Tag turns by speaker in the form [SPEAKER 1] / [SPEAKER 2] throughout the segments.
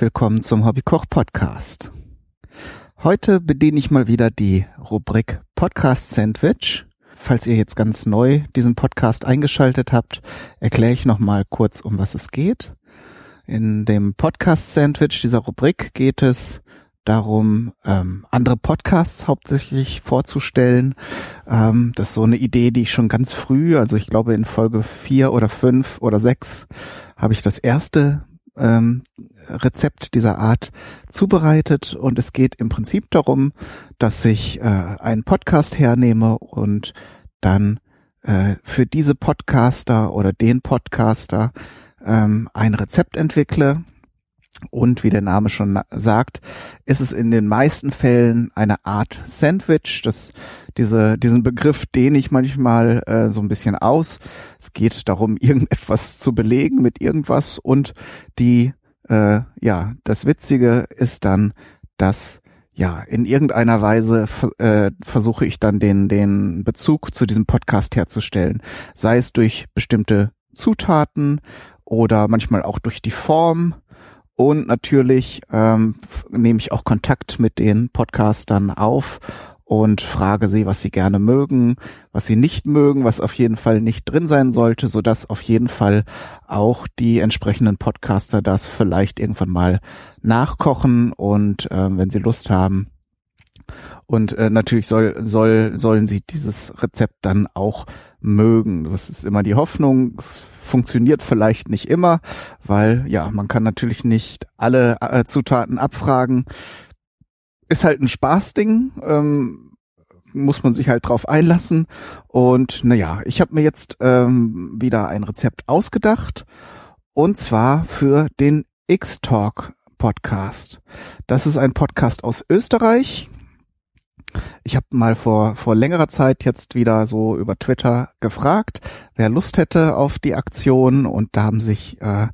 [SPEAKER 1] willkommen zum Hobbykoch Podcast. Heute bediene ich mal wieder die Rubrik Podcast Sandwich. Falls ihr jetzt ganz neu diesen Podcast eingeschaltet habt, erkläre ich noch mal kurz, um was es geht. In dem Podcast Sandwich dieser Rubrik geht es darum, ähm, andere Podcasts hauptsächlich vorzustellen. Ähm, das ist so eine Idee, die ich schon ganz früh, also ich glaube in Folge vier oder fünf oder sechs, habe ich das erste ähm, Rezept dieser Art zubereitet und es geht im Prinzip darum, dass ich äh, einen Podcast hernehme und dann äh, für diese Podcaster oder den Podcaster ähm, ein Rezept entwickle. Und wie der Name schon sagt, ist es in den meisten Fällen eine Art Sandwich. Das, diese, diesen Begriff dehne ich manchmal äh, so ein bisschen aus. Es geht darum, irgendetwas zu belegen mit irgendwas und die, äh, ja, das Witzige ist dann, dass ja, in irgendeiner Weise äh, versuche ich dann den, den Bezug zu diesem Podcast herzustellen. Sei es durch bestimmte Zutaten oder manchmal auch durch die Form. Und natürlich ähm, nehme ich auch Kontakt mit den Podcastern auf und frage sie, was sie gerne mögen, was sie nicht mögen, was auf jeden Fall nicht drin sein sollte, so dass auf jeden Fall auch die entsprechenden Podcaster das vielleicht irgendwann mal nachkochen und äh, wenn sie Lust haben. Und äh, natürlich soll, soll, sollen sie dieses Rezept dann auch mögen. Das ist immer die Hoffnung. Es funktioniert vielleicht nicht immer, weil ja, man kann natürlich nicht alle äh, Zutaten abfragen. Ist halt ein Spaßding, ähm, muss man sich halt drauf einlassen. Und naja, ich habe mir jetzt ähm, wieder ein Rezept ausgedacht und zwar für den X-Talk Podcast. Das ist ein Podcast aus Österreich. Ich habe mal vor, vor längerer Zeit jetzt wieder so über Twitter gefragt, wer Lust hätte auf die Aktion. Und da haben sich äh,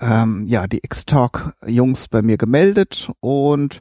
[SPEAKER 1] ähm, ja die X-Talk-Jungs bei mir gemeldet. Und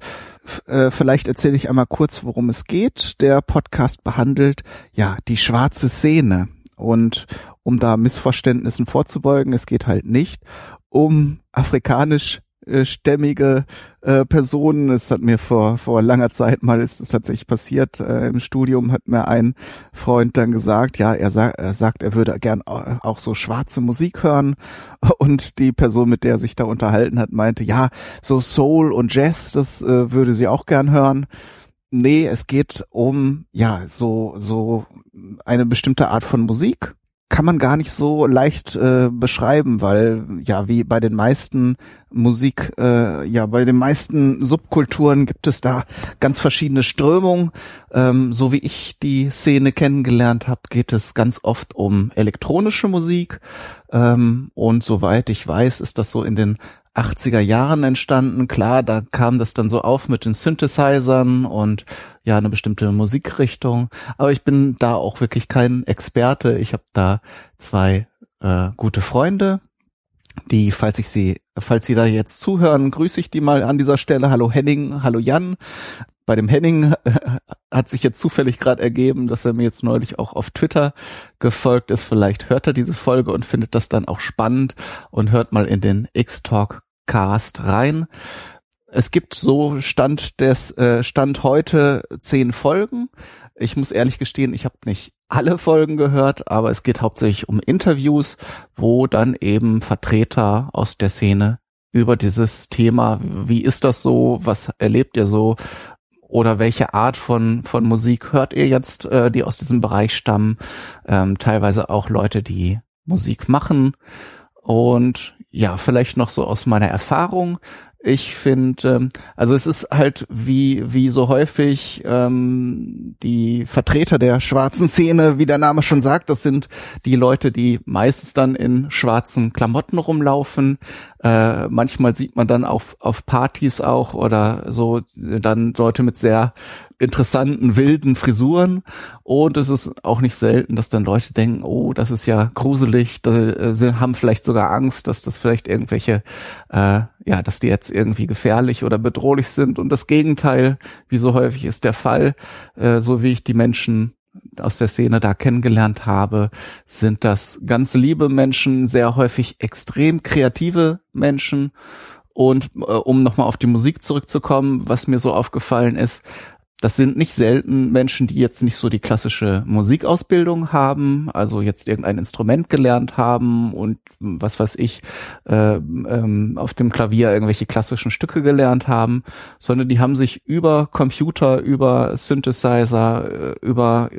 [SPEAKER 1] äh, vielleicht erzähle ich einmal kurz, worum es geht. Der Podcast behandelt ja die schwarze Szene. Und um da Missverständnissen vorzubeugen, es geht halt nicht um afrikanisch stämmige äh, Personen. Es hat mir vor vor langer Zeit mal ist es tatsächlich passiert äh, im Studium hat mir ein Freund dann gesagt, ja er, sa er sagt, er würde gern auch so schwarze Musik hören und die Person, mit der er sich da unterhalten hat, meinte, ja so Soul und Jazz, das äh, würde sie auch gern hören. Nee, es geht um ja so so eine bestimmte Art von Musik kann man gar nicht so leicht äh, beschreiben, weil ja wie bei den meisten Musik, äh, ja bei den meisten Subkulturen gibt es da ganz verschiedene Strömungen. Ähm, so wie ich die Szene kennengelernt habe, geht es ganz oft um elektronische Musik ähm, und soweit ich weiß, ist das so in den 80er Jahren entstanden. Klar, da kam das dann so auf mit den Synthesizern und ja, eine bestimmte Musikrichtung. Aber ich bin da auch wirklich kein Experte. Ich habe da zwei äh, gute Freunde, die, falls ich sie, falls sie da jetzt zuhören, grüße ich die mal an dieser Stelle. Hallo Henning, hallo Jan. Bei dem Henning hat sich jetzt zufällig gerade ergeben, dass er mir jetzt neulich auch auf Twitter gefolgt ist. Vielleicht hört er diese Folge und findet das dann auch spannend und hört mal in den X-Talk Cast rein. Es gibt so Stand des äh, Stand heute zehn Folgen. Ich muss ehrlich gestehen, ich habe nicht alle Folgen gehört, aber es geht hauptsächlich um Interviews, wo dann eben Vertreter aus der Szene über dieses Thema, wie ist das so, was erlebt ihr so oder welche Art von von Musik hört ihr jetzt, äh, die aus diesem Bereich stammen, ähm, teilweise auch Leute, die Musik machen und ja, vielleicht noch so aus meiner Erfahrung. Ich finde, ähm, also es ist halt wie wie so häufig ähm, die Vertreter der schwarzen Szene, wie der Name schon sagt, das sind die Leute, die meistens dann in schwarzen Klamotten rumlaufen. Äh, manchmal sieht man dann auf auf Partys auch oder so dann Leute mit sehr interessanten, wilden Frisuren. Und es ist auch nicht selten, dass dann Leute denken, oh, das ist ja gruselig, da, äh, sie haben vielleicht sogar Angst, dass das vielleicht irgendwelche, äh, ja, dass die jetzt irgendwie gefährlich oder bedrohlich sind. Und das Gegenteil, wie so häufig ist der Fall, äh, so wie ich die Menschen aus der Szene da kennengelernt habe, sind das ganz liebe Menschen, sehr häufig extrem kreative Menschen Und äh, um nochmal auf die Musik zurückzukommen, was mir so aufgefallen ist, das sind nicht selten Menschen, die jetzt nicht so die klassische Musikausbildung haben, also jetzt irgendein Instrument gelernt haben und was weiß ich, äh, ähm, auf dem Klavier irgendwelche klassischen Stücke gelernt haben, sondern die haben sich über Computer, über Synthesizer, äh, über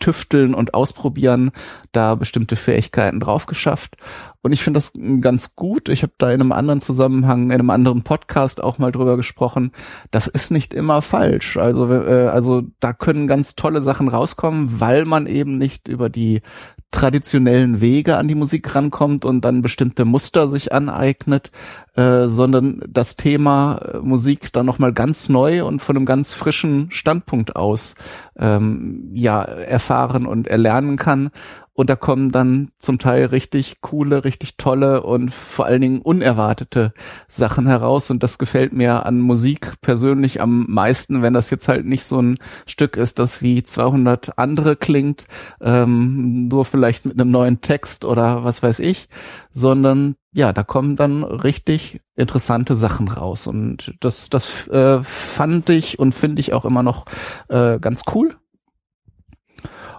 [SPEAKER 1] Tüfteln und Ausprobieren da bestimmte Fähigkeiten drauf geschafft und ich finde das ganz gut. Ich habe da in einem anderen Zusammenhang, in einem anderen Podcast auch mal drüber gesprochen. Das ist nicht immer falsch. Also, äh, also da können ganz tolle Sachen rauskommen, weil man eben nicht über die traditionellen Wege an die Musik rankommt und dann bestimmte Muster sich aneignet, äh, sondern das Thema äh, Musik dann nochmal ganz neu und von einem ganz frischen Standpunkt aus ähm, ja erfahren und erlernen kann. Und da kommen dann zum Teil richtig coole, richtig tolle und vor allen Dingen unerwartete Sachen heraus. Und das gefällt mir an Musik persönlich am meisten, wenn das jetzt halt nicht so ein Stück ist, das wie 200 andere klingt, ähm, nur vielleicht mit einem neuen Text oder was weiß ich, sondern ja, da kommen dann richtig interessante Sachen raus. Und das, das äh, fand ich und finde ich auch immer noch äh, ganz cool.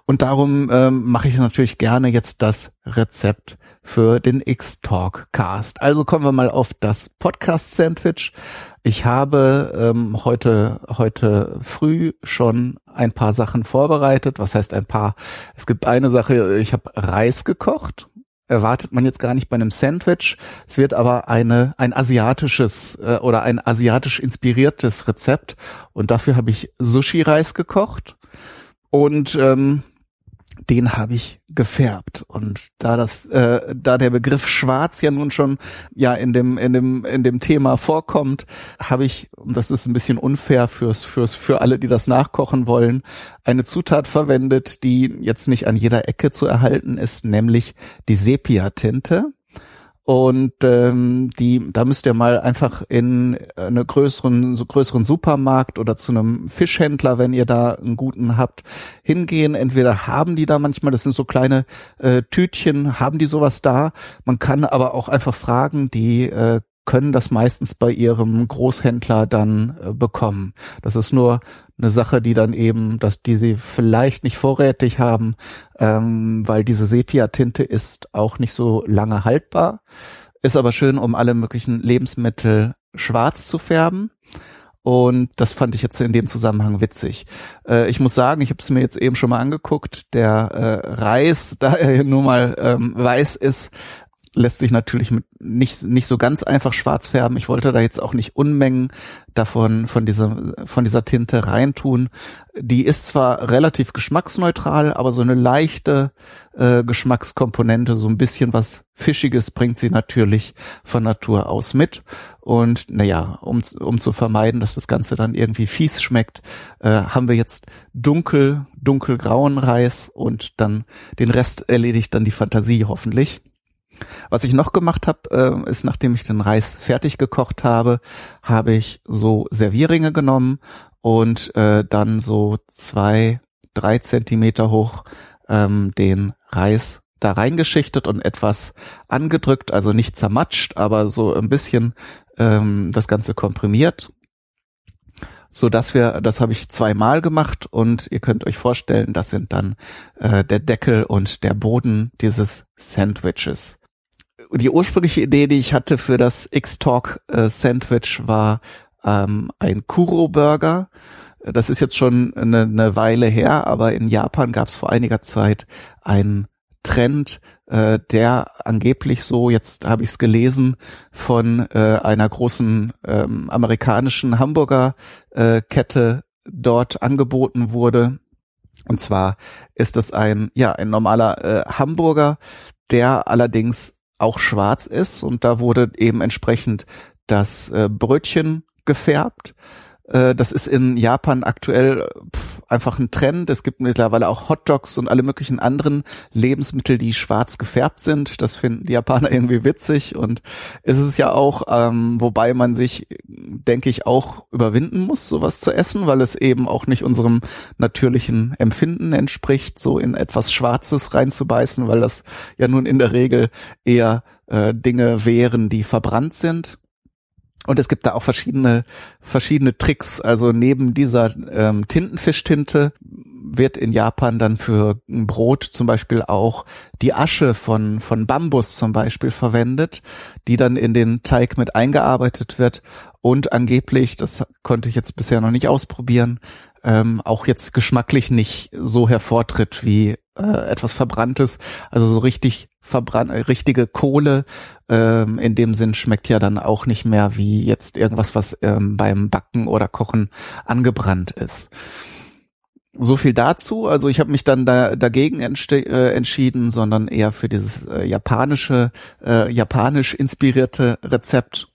[SPEAKER 1] Und darum ähm, mache ich natürlich gerne jetzt das Rezept für den X-Talk Cast. Also kommen wir mal auf das Podcast Sandwich. Ich habe ähm, heute heute früh schon ein paar Sachen vorbereitet. Was heißt ein paar? Es gibt eine Sache. Ich habe Reis gekocht. Erwartet man jetzt gar nicht bei einem Sandwich. Es wird aber eine ein asiatisches äh, oder ein asiatisch inspiriertes Rezept. Und dafür habe ich Sushi-Reis gekocht. Und ähm, den habe ich gefärbt. Und da das äh, da der Begriff schwarz ja nun schon ja in dem in dem in dem Thema vorkommt habe ich und das ist ein bisschen unfair fürs fürs für alle die das nachkochen wollen eine Zutat verwendet die jetzt nicht an jeder Ecke zu erhalten ist nämlich die Sepia Tinte und ähm, die, da müsst ihr mal einfach in einen größeren, so größeren Supermarkt oder zu einem Fischhändler, wenn ihr da einen guten habt, hingehen. Entweder haben die da manchmal, das sind so kleine äh, Tütchen, haben die sowas da. Man kann aber auch einfach fragen, die äh, können das meistens bei ihrem Großhändler dann äh, bekommen. Das ist nur eine Sache, die dann eben, dass die sie vielleicht nicht vorrätig haben, ähm, weil diese Sepia-Tinte ist auch nicht so lange haltbar, ist aber schön, um alle möglichen Lebensmittel schwarz zu färben. Und das fand ich jetzt in dem Zusammenhang witzig. Äh, ich muss sagen, ich habe es mir jetzt eben schon mal angeguckt. Der äh, Reis, da er nun mal ähm, weiß ist, lässt sich natürlich mit nicht nicht so ganz einfach schwarz färben. Ich wollte da jetzt auch nicht Unmengen davon von dieser von dieser Tinte reintun. Die ist zwar relativ geschmacksneutral, aber so eine leichte äh, Geschmackskomponente, so ein bisschen was Fischiges bringt sie natürlich von Natur aus mit. Und naja, um, um zu vermeiden, dass das Ganze dann irgendwie fies schmeckt, äh, haben wir jetzt dunkel, dunkelgrauen Reis und dann den Rest erledigt dann die Fantasie hoffentlich. Was ich noch gemacht habe, äh, ist, nachdem ich den Reis fertig gekocht habe, habe ich so Servierringe genommen und äh, dann so zwei, drei Zentimeter hoch ähm, den Reis da reingeschichtet und etwas angedrückt, also nicht zermatscht, aber so ein bisschen ähm, das Ganze komprimiert. So dass wir, das habe ich zweimal gemacht und ihr könnt euch vorstellen, das sind dann äh, der Deckel und der Boden dieses Sandwiches die ursprüngliche Idee, die ich hatte für das X-Talk äh, war ähm, ein Kuro-Burger. Das ist jetzt schon eine, eine Weile her, aber in Japan gab es vor einiger Zeit einen Trend, äh, der angeblich so, jetzt habe ich es gelesen, von äh, einer großen ähm, amerikanischen Hamburger-Kette äh, dort angeboten wurde. Und zwar ist es ein, ja, ein normaler äh, Hamburger, der allerdings auch schwarz ist und da wurde eben entsprechend das äh, Brötchen gefärbt. Äh, das ist in Japan aktuell pff, einfach ein Trend. Es gibt mittlerweile auch Hotdogs und alle möglichen anderen Lebensmittel, die schwarz gefärbt sind. Das finden die Japaner irgendwie witzig und es ist ja auch, ähm, wobei man sich, denke ich, auch überwinden muss, sowas zu essen, weil es eben auch nicht unserem natürlichen Empfinden entspricht, so in etwas Schwarzes reinzubeißen, weil das ja nun in der Regel eher äh, Dinge wären, die verbrannt sind. Und es gibt da auch verschiedene, verschiedene Tricks. Also neben dieser ähm, Tintenfischtinte wird in Japan dann für Brot zum Beispiel auch die Asche von, von Bambus zum Beispiel verwendet, die dann in den Teig mit eingearbeitet wird und angeblich, das konnte ich jetzt bisher noch nicht ausprobieren, ähm, auch jetzt geschmacklich nicht so hervortritt wie äh, etwas Verbranntes. Also so richtig verbrannt, richtige Kohle ähm, in dem Sinn schmeckt ja dann auch nicht mehr wie jetzt irgendwas, was ähm, beim Backen oder Kochen angebrannt ist. So viel dazu. Also ich habe mich dann da, dagegen äh, entschieden, sondern eher für dieses äh, japanische, äh, japanisch inspirierte Rezept.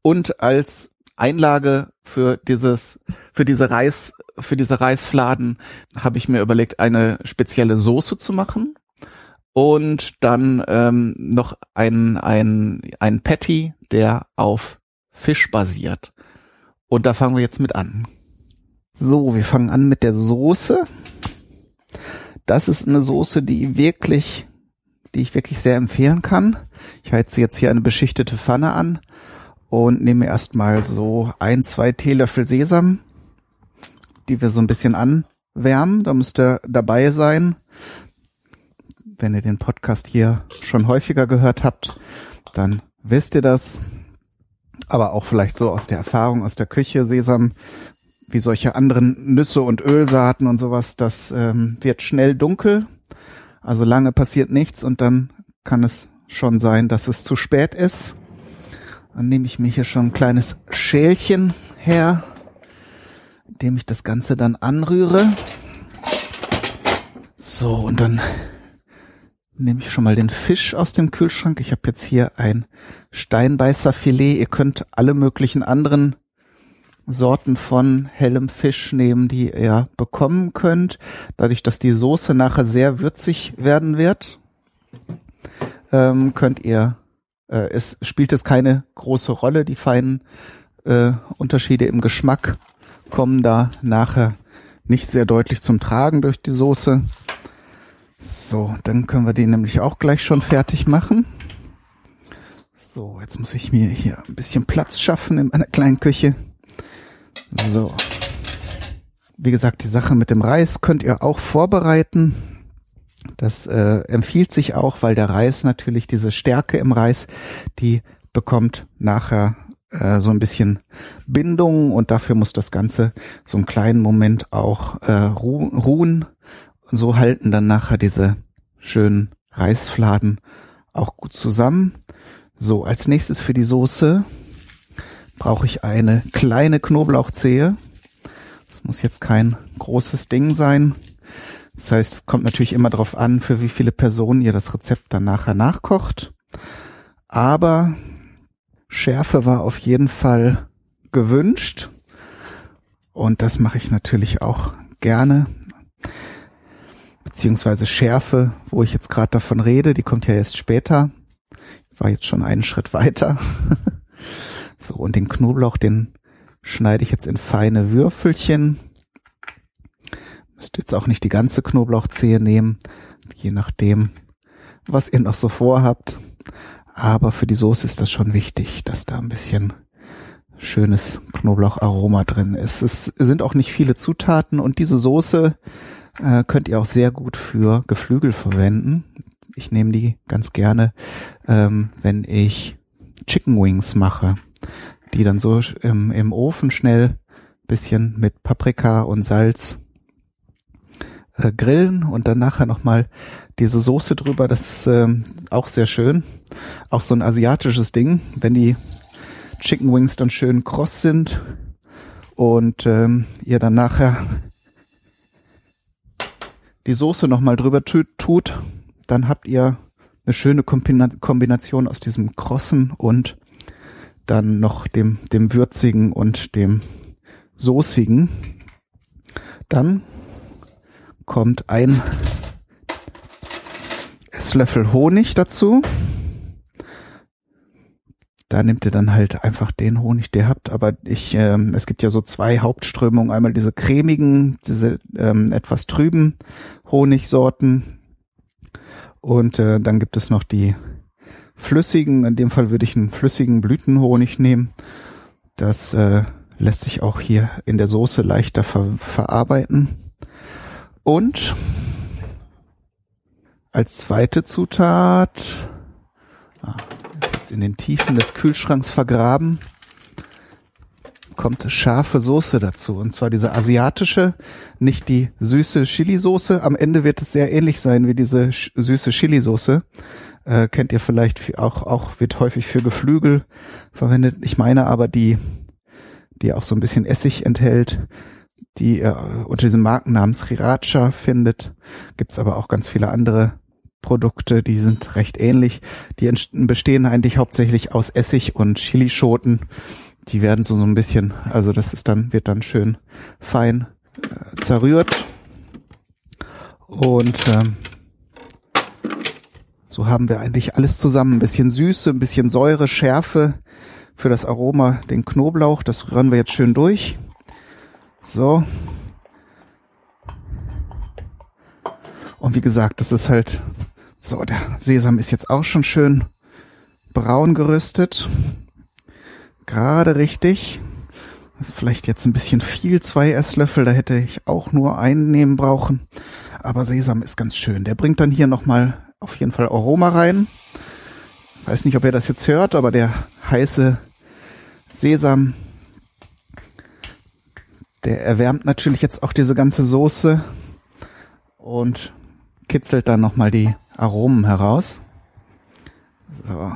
[SPEAKER 1] Und als Einlage für dieses, für diese Reis, für diese Reisfladen habe ich mir überlegt, eine spezielle Soße zu machen und dann ähm, noch ein, ein, ein Patty, der auf Fisch basiert. Und da fangen wir jetzt mit an. So, wir fangen an mit der Soße. Das ist eine Soße, die wirklich, die ich wirklich sehr empfehlen kann. Ich heize jetzt hier eine beschichtete Pfanne an und nehme erstmal so ein, zwei Teelöffel Sesam, die wir so ein bisschen anwärmen. Da müsste dabei sein. Wenn ihr den Podcast hier schon häufiger gehört habt, dann wisst ihr das. Aber auch vielleicht so aus der Erfahrung aus der Küche, Sesam wie solche anderen Nüsse und Ölsaaten und sowas, das ähm, wird schnell dunkel. Also lange passiert nichts und dann kann es schon sein, dass es zu spät ist. Dann nehme ich mir hier schon ein kleines Schälchen her, indem ich das Ganze dann anrühre. So, und dann nehme ich schon mal den Fisch aus dem Kühlschrank. Ich habe jetzt hier ein Steinbeißerfilet. Ihr könnt alle möglichen anderen Sorten von hellem Fisch nehmen, die ihr bekommen könnt. Dadurch, dass die Soße nachher sehr würzig werden wird, ähm, könnt ihr, äh, es spielt es keine große Rolle. Die feinen äh, Unterschiede im Geschmack kommen da nachher nicht sehr deutlich zum Tragen durch die Soße. So, dann können wir die nämlich auch gleich schon fertig machen. So, jetzt muss ich mir hier ein bisschen Platz schaffen in meiner kleinen Küche. So. Wie gesagt, die Sache mit dem Reis könnt ihr auch vorbereiten. Das äh, empfiehlt sich auch, weil der Reis natürlich diese Stärke im Reis, die bekommt nachher äh, so ein bisschen Bindung und dafür muss das Ganze so einen kleinen Moment auch äh, ruhen. So halten dann nachher diese schönen Reisfladen auch gut zusammen. So, als nächstes für die Soße brauche ich eine kleine Knoblauchzehe. Das muss jetzt kein großes Ding sein. Das heißt, es kommt natürlich immer darauf an, für wie viele Personen ihr das Rezept dann nachher nachkocht. Aber Schärfe war auf jeden Fall gewünscht. Und das mache ich natürlich auch gerne. Beziehungsweise Schärfe, wo ich jetzt gerade davon rede, die kommt ja erst später. Ich war jetzt schon einen Schritt weiter. So, und den Knoblauch, den schneide ich jetzt in feine Würfelchen. Müsst jetzt auch nicht die ganze Knoblauchzehe nehmen, je nachdem, was ihr noch so vorhabt. Aber für die Soße ist das schon wichtig, dass da ein bisschen schönes Knoblaucharoma drin ist. Es sind auch nicht viele Zutaten und diese Soße äh, könnt ihr auch sehr gut für Geflügel verwenden. Ich nehme die ganz gerne, ähm, wenn ich Chicken Wings mache die dann so im, im Ofen schnell bisschen mit Paprika und Salz äh, grillen und dann nachher nochmal diese Soße drüber. Das ist äh, auch sehr schön. Auch so ein asiatisches Ding, wenn die Chicken Wings dann schön kross sind und ähm, ihr dann nachher die Soße nochmal drüber tut, dann habt ihr eine schöne Kombination aus diesem krossen und dann noch dem, dem würzigen und dem soßigen. Dann kommt ein Esslöffel Honig dazu. Da nehmt ihr dann halt einfach den Honig, der habt. Aber ich, ähm, es gibt ja so zwei Hauptströmungen. Einmal diese cremigen, diese ähm, etwas trüben Honigsorten. Und äh, dann gibt es noch die flüssigen. In dem Fall würde ich einen flüssigen Blütenhonig nehmen. Das äh, lässt sich auch hier in der Soße leichter ver verarbeiten. Und als zweite Zutat, ah, ist jetzt in den Tiefen des Kühlschranks vergraben, kommt scharfe Soße dazu. Und zwar diese asiatische, nicht die süße Chili-Soße. Am Ende wird es sehr ähnlich sein wie diese süße Chili-Soße. Äh, kennt ihr vielleicht auch, auch wird häufig für Geflügel verwendet. Ich meine aber die, die auch so ein bisschen Essig enthält, die ihr unter diesem Markennamen Sriracha findet. Gibt's aber auch ganz viele andere Produkte, die sind recht ähnlich. Die bestehen eigentlich hauptsächlich aus Essig und Chilischoten die werden so, so ein bisschen, also das ist dann, wird dann schön fein äh, zerrührt. Und ähm, so haben wir eigentlich alles zusammen. Ein bisschen Süße, ein bisschen Säure, Schärfe für das Aroma, den Knoblauch. Das rühren wir jetzt schön durch. So. Und wie gesagt, das ist halt so, der Sesam ist jetzt auch schon schön braun geröstet gerade richtig. Also vielleicht jetzt ein bisschen viel, zwei Esslöffel, da hätte ich auch nur einen nehmen brauchen. Aber Sesam ist ganz schön. Der bringt dann hier nochmal auf jeden Fall Aroma rein. Weiß nicht, ob ihr das jetzt hört, aber der heiße Sesam, der erwärmt natürlich jetzt auch diese ganze Soße und kitzelt dann nochmal die Aromen heraus. So.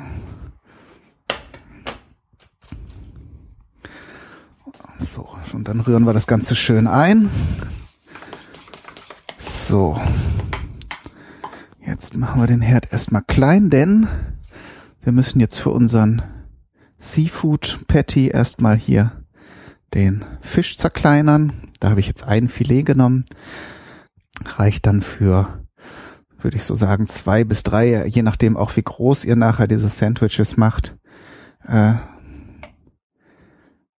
[SPEAKER 1] So, und dann rühren wir das Ganze schön ein. So. Jetzt machen wir den Herd erstmal klein, denn wir müssen jetzt für unseren Seafood Patty erstmal hier den Fisch zerkleinern. Da habe ich jetzt ein Filet genommen. Reicht dann für, würde ich so sagen, zwei bis drei, je nachdem auch wie groß ihr nachher diese Sandwiches macht. Äh,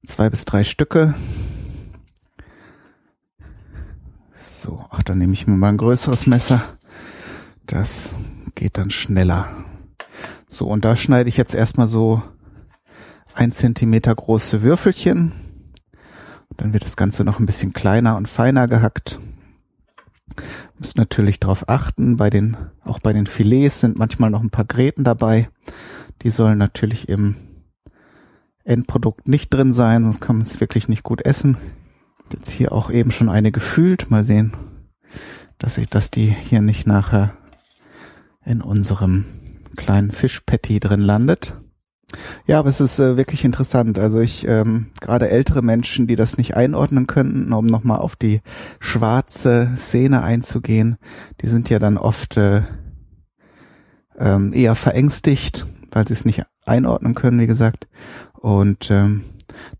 [SPEAKER 1] zwei bis drei Stücke. So, ach, dann nehme ich mir mal ein größeres Messer. Das geht dann schneller. So, und da schneide ich jetzt erstmal so ein Zentimeter große Würfelchen. Dann wird das Ganze noch ein bisschen kleiner und feiner gehackt. Müsst natürlich darauf achten, bei den, auch bei den Filets sind manchmal noch ein paar Gräten dabei. Die sollen natürlich im Endprodukt nicht drin sein, sonst kann man es wirklich nicht gut essen. Jetzt hier auch eben schon eine gefühlt. Mal sehen, dass ich, dass die hier nicht nachher in unserem kleinen Fischpatty drin landet. Ja, aber es ist äh, wirklich interessant. Also ich, ähm, gerade ältere Menschen, die das nicht einordnen könnten, um nochmal auf die schwarze Szene einzugehen, die sind ja dann oft äh, ähm, eher verängstigt, weil sie es nicht einordnen können, wie gesagt. Und ähm,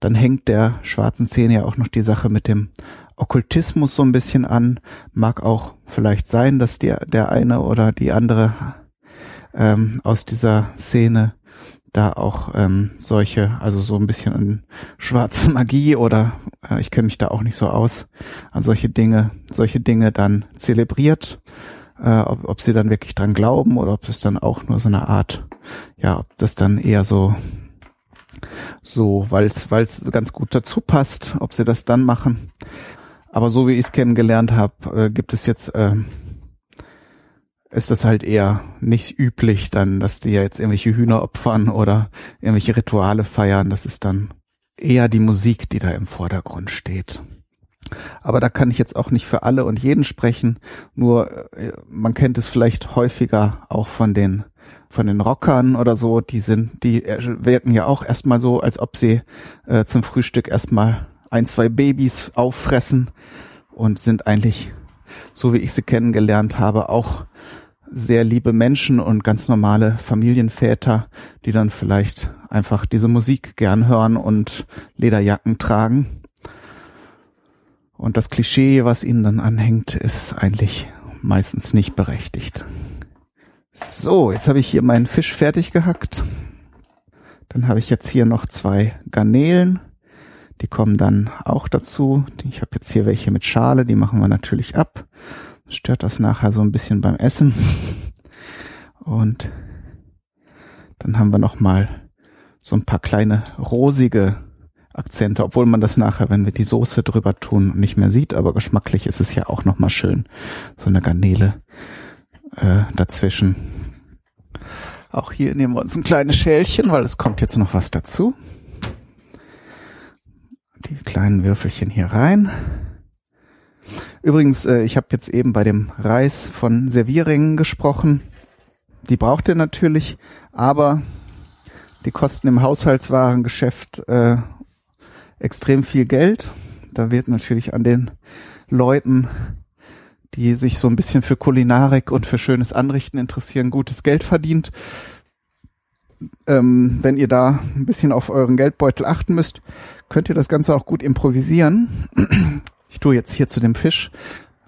[SPEAKER 1] dann hängt der schwarzen Szene ja auch noch die Sache mit dem Okkultismus so ein bisschen an. Mag auch vielleicht sein, dass der, der eine oder die andere ähm, aus dieser Szene da auch ähm, solche, also so ein bisschen in schwarze Magie oder äh, ich kenne mich da auch nicht so aus, an solche Dinge, solche Dinge dann zelebriert, äh, ob, ob sie dann wirklich dran glauben oder ob es dann auch nur so eine Art, ja, ob das dann eher so so, weil es ganz gut dazu passt, ob sie das dann machen. Aber so wie ich es kennengelernt habe, äh, gibt es jetzt äh, ist das halt eher nicht üblich, dann, dass die ja jetzt irgendwelche Hühner opfern oder irgendwelche Rituale feiern. Das ist dann eher die Musik, die da im Vordergrund steht. Aber da kann ich jetzt auch nicht für alle und jeden sprechen. Nur äh, man kennt es vielleicht häufiger auch von den von den Rockern oder so, die sind, die wirken ja auch erstmal so, als ob sie äh, zum Frühstück erstmal ein, zwei Babys auffressen und sind eigentlich, so wie ich sie kennengelernt habe, auch sehr liebe Menschen und ganz normale Familienväter, die dann vielleicht einfach diese Musik gern hören und Lederjacken tragen. Und das Klischee, was ihnen dann anhängt, ist eigentlich meistens nicht berechtigt. So, jetzt habe ich hier meinen Fisch fertig gehackt. Dann habe ich jetzt hier noch zwei Garnelen. Die kommen dann auch dazu. Ich habe jetzt hier welche mit Schale, die machen wir natürlich ab. Stört das nachher so ein bisschen beim Essen. Und Dann haben wir noch mal so ein paar kleine rosige Akzente, obwohl man das nachher, wenn wir die Soße drüber tun, nicht mehr sieht, aber geschmacklich ist es ja auch noch mal schön. So eine Garnele äh, dazwischen. Auch hier nehmen wir uns ein kleines Schälchen, weil es kommt jetzt noch was dazu. Die kleinen Würfelchen hier rein. Übrigens, äh, ich habe jetzt eben bei dem Reis von Servierringen gesprochen. Die braucht ihr natürlich, aber die kosten im Haushaltswarengeschäft äh, extrem viel Geld. Da wird natürlich an den Leuten, die sich so ein bisschen für Kulinarik und für schönes Anrichten interessieren, gutes Geld verdient. Ähm, wenn ihr da ein bisschen auf euren Geldbeutel achten müsst, könnt ihr das Ganze auch gut improvisieren. Ich tue jetzt hier zu dem Fisch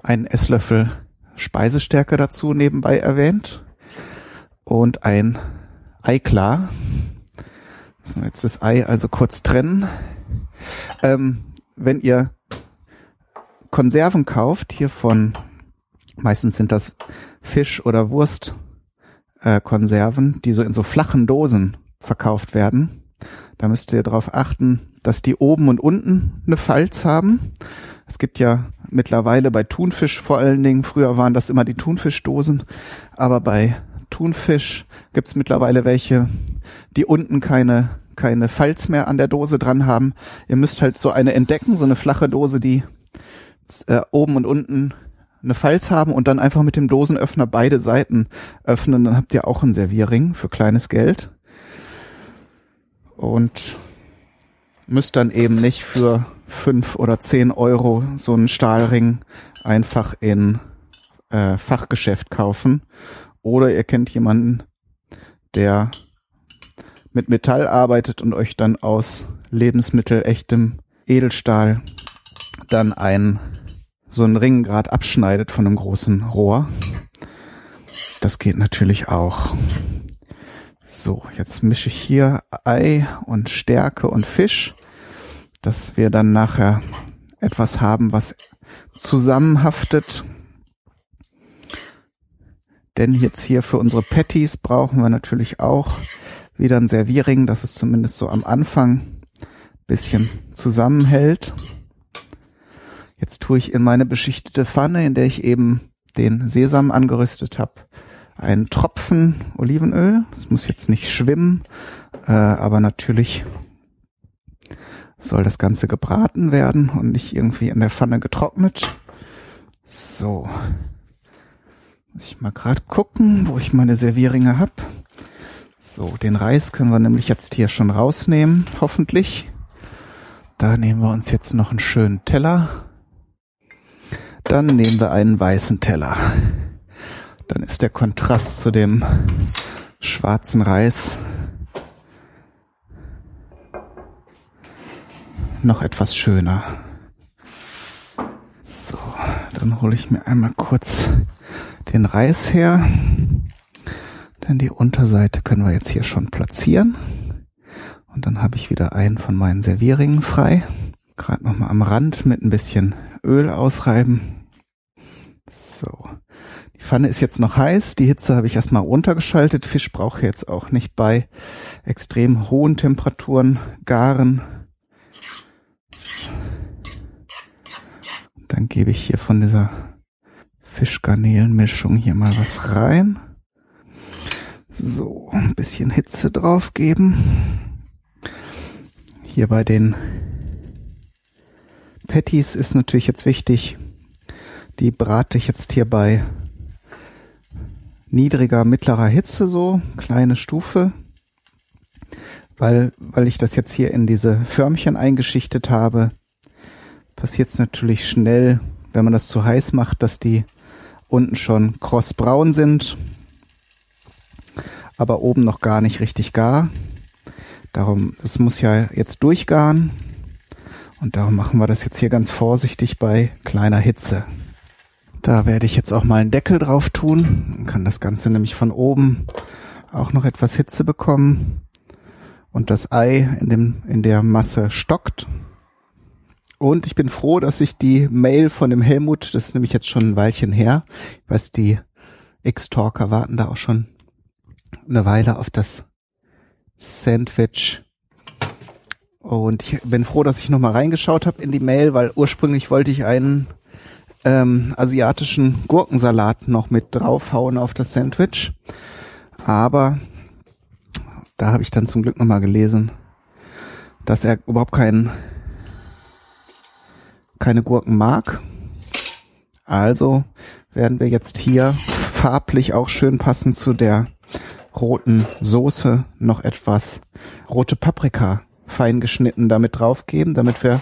[SPEAKER 1] einen Esslöffel Speisestärke dazu nebenbei erwähnt und ein Eiklar. So, jetzt das Ei also kurz trennen. Ähm, wenn ihr Konserven kauft, hier von, meistens sind das Fisch- oder Wurstkonserven, äh, die so in so flachen Dosen verkauft werden, da müsst ihr darauf achten, dass die oben und unten eine Falz haben. Es gibt ja mittlerweile bei Thunfisch vor allen Dingen, früher waren das immer die Thunfischdosen, aber bei Thunfisch gibt's mittlerweile welche, die unten keine keine Falz mehr an der Dose dran haben. Ihr müsst halt so eine entdecken, so eine flache Dose, die äh, oben und unten eine Falz haben und dann einfach mit dem Dosenöffner beide Seiten öffnen. Dann habt ihr auch einen Servierring für kleines Geld. Und müsst dann eben nicht für fünf oder zehn Euro so einen Stahlring einfach in äh, Fachgeschäft kaufen. Oder ihr kennt jemanden, der mit Metall arbeitet und euch dann aus Lebensmittel echtem Edelstahl dann ein so einen Ring grad abschneidet von einem großen Rohr. Das geht natürlich auch. So, jetzt mische ich hier Ei und Stärke und Fisch, dass wir dann nachher etwas haben, was zusammenhaftet. Denn jetzt hier für unsere Patties brauchen wir natürlich auch wieder ein Servierring, dass es zumindest so am Anfang bisschen zusammenhält. Jetzt tue ich in meine beschichtete Pfanne, in der ich eben den Sesam angerüstet habe, einen Tropfen Olivenöl. Das muss jetzt nicht schwimmen, äh, aber natürlich soll das Ganze gebraten werden und nicht irgendwie in der Pfanne getrocknet. So. Muss ich mal gerade gucken, wo ich meine Servierringe habe. So, den Reis können wir nämlich jetzt hier schon rausnehmen, hoffentlich. Da nehmen wir uns jetzt noch einen schönen Teller. Dann nehmen wir einen weißen Teller. Dann ist der Kontrast zu dem schwarzen Reis noch etwas schöner. So, dann hole ich mir einmal kurz den Reis her. Denn die Unterseite können wir jetzt hier schon platzieren. Und dann habe ich wieder einen von meinen Servierringen frei. Gerade nochmal am Rand mit ein bisschen Öl ausreiben. So. Die Pfanne ist jetzt noch heiß. Die Hitze habe ich erstmal runtergeschaltet. Fisch braucht jetzt auch nicht bei extrem hohen Temperaturen garen. Dann gebe ich hier von dieser Fischgarnelenmischung hier mal was rein. So, ein bisschen Hitze drauf geben. Hier bei den Patties ist natürlich jetzt wichtig, die brate ich jetzt hier bei niedriger, mittlerer Hitze so, kleine Stufe, weil, weil ich das jetzt hier in diese Förmchen eingeschichtet habe, passiert es natürlich schnell, wenn man das zu heiß macht, dass die unten schon krossbraun sind aber oben noch gar nicht richtig gar. Darum, es muss ja jetzt durchgaren. Und darum machen wir das jetzt hier ganz vorsichtig bei kleiner Hitze. Da werde ich jetzt auch mal einen Deckel drauf tun. Dann kann das Ganze nämlich von oben auch noch etwas Hitze bekommen. Und das Ei in, dem, in der Masse stockt. Und ich bin froh, dass ich die Mail von dem Helmut, das ist nämlich jetzt schon ein Weilchen her, ich weiß, die X-Talker warten da auch schon eine Weile auf das Sandwich. Und ich bin froh, dass ich nochmal reingeschaut habe in die Mail, weil ursprünglich wollte ich einen ähm, asiatischen Gurkensalat noch mit draufhauen auf das Sandwich. Aber da habe ich dann zum Glück nochmal gelesen, dass er überhaupt keinen keine Gurken mag. Also werden wir jetzt hier farblich auch schön passend zu der roten Soße noch etwas rote Paprika fein geschnitten damit draufgeben, damit wir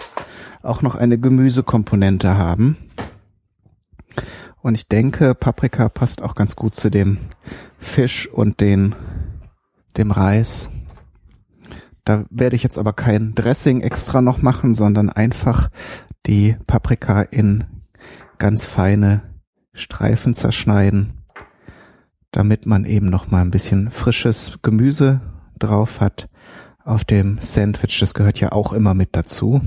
[SPEAKER 1] auch noch eine Gemüsekomponente haben. Und ich denke, Paprika passt auch ganz gut zu dem Fisch und den, dem Reis. Da werde ich jetzt aber kein Dressing extra noch machen, sondern einfach die Paprika in ganz feine Streifen zerschneiden, damit man eben noch mal ein bisschen frisches Gemüse drauf hat auf dem Sandwich. Das gehört ja auch immer mit dazu.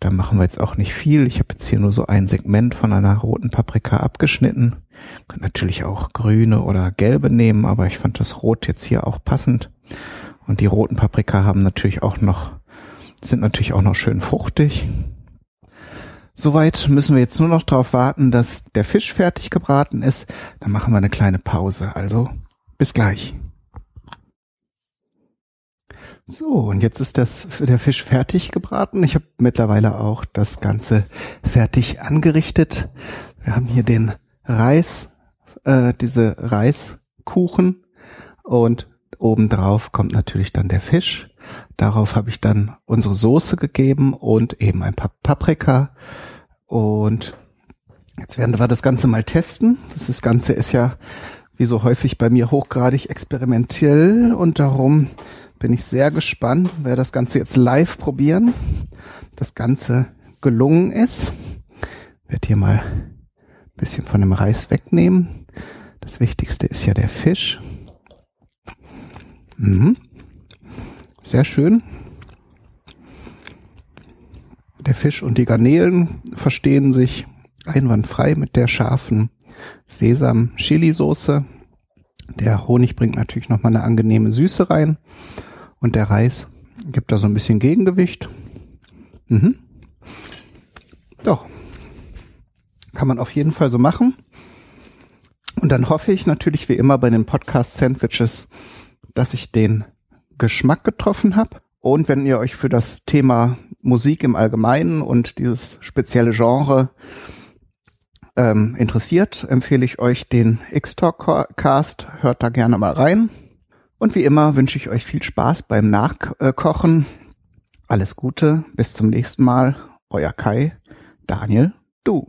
[SPEAKER 1] Da machen wir jetzt auch nicht viel. Ich habe jetzt hier nur so ein Segment von einer roten Paprika abgeschnitten. Könnt natürlich auch grüne oder gelbe nehmen, aber ich fand das Rot jetzt hier auch passend. Und die roten Paprika haben natürlich auch noch, sind natürlich auch noch schön fruchtig. Soweit müssen wir jetzt nur noch darauf warten, dass der Fisch fertig gebraten ist. Dann machen wir eine kleine Pause. Also bis gleich. So, und jetzt ist das der Fisch fertig gebraten. Ich habe mittlerweile auch das Ganze fertig angerichtet. Wir haben hier den Reis, äh, diese Reiskuchen und obendrauf kommt natürlich dann der Fisch. Darauf habe ich dann unsere Soße gegeben und eben ein paar Paprika. Und jetzt werden wir das Ganze mal testen. Das Ganze ist ja wie so häufig bei mir hochgradig experimentell und darum bin ich sehr gespannt, wer das Ganze jetzt live probieren. Das Ganze gelungen ist. Ich werde hier mal ein bisschen von dem Reis wegnehmen. Das Wichtigste ist ja der Fisch. Mhm. Sehr schön. Der Fisch und die Garnelen verstehen sich einwandfrei mit der scharfen Sesam-Chili-Soße. Der Honig bringt natürlich nochmal eine angenehme Süße rein. Und der Reis gibt da so ein bisschen Gegengewicht. Mhm. Doch. Kann man auf jeden Fall so machen. Und dann hoffe ich natürlich wie immer bei den Podcast-Sandwiches, dass ich den Geschmack getroffen habe. Und wenn ihr euch für das Thema Musik im Allgemeinen und dieses spezielle Genre ähm, interessiert, empfehle ich euch den X-Talk-Cast. Hört da gerne mal rein. Und wie immer wünsche ich euch viel Spaß beim Nachkochen. Alles Gute, bis zum nächsten Mal. Euer Kai, Daniel, du.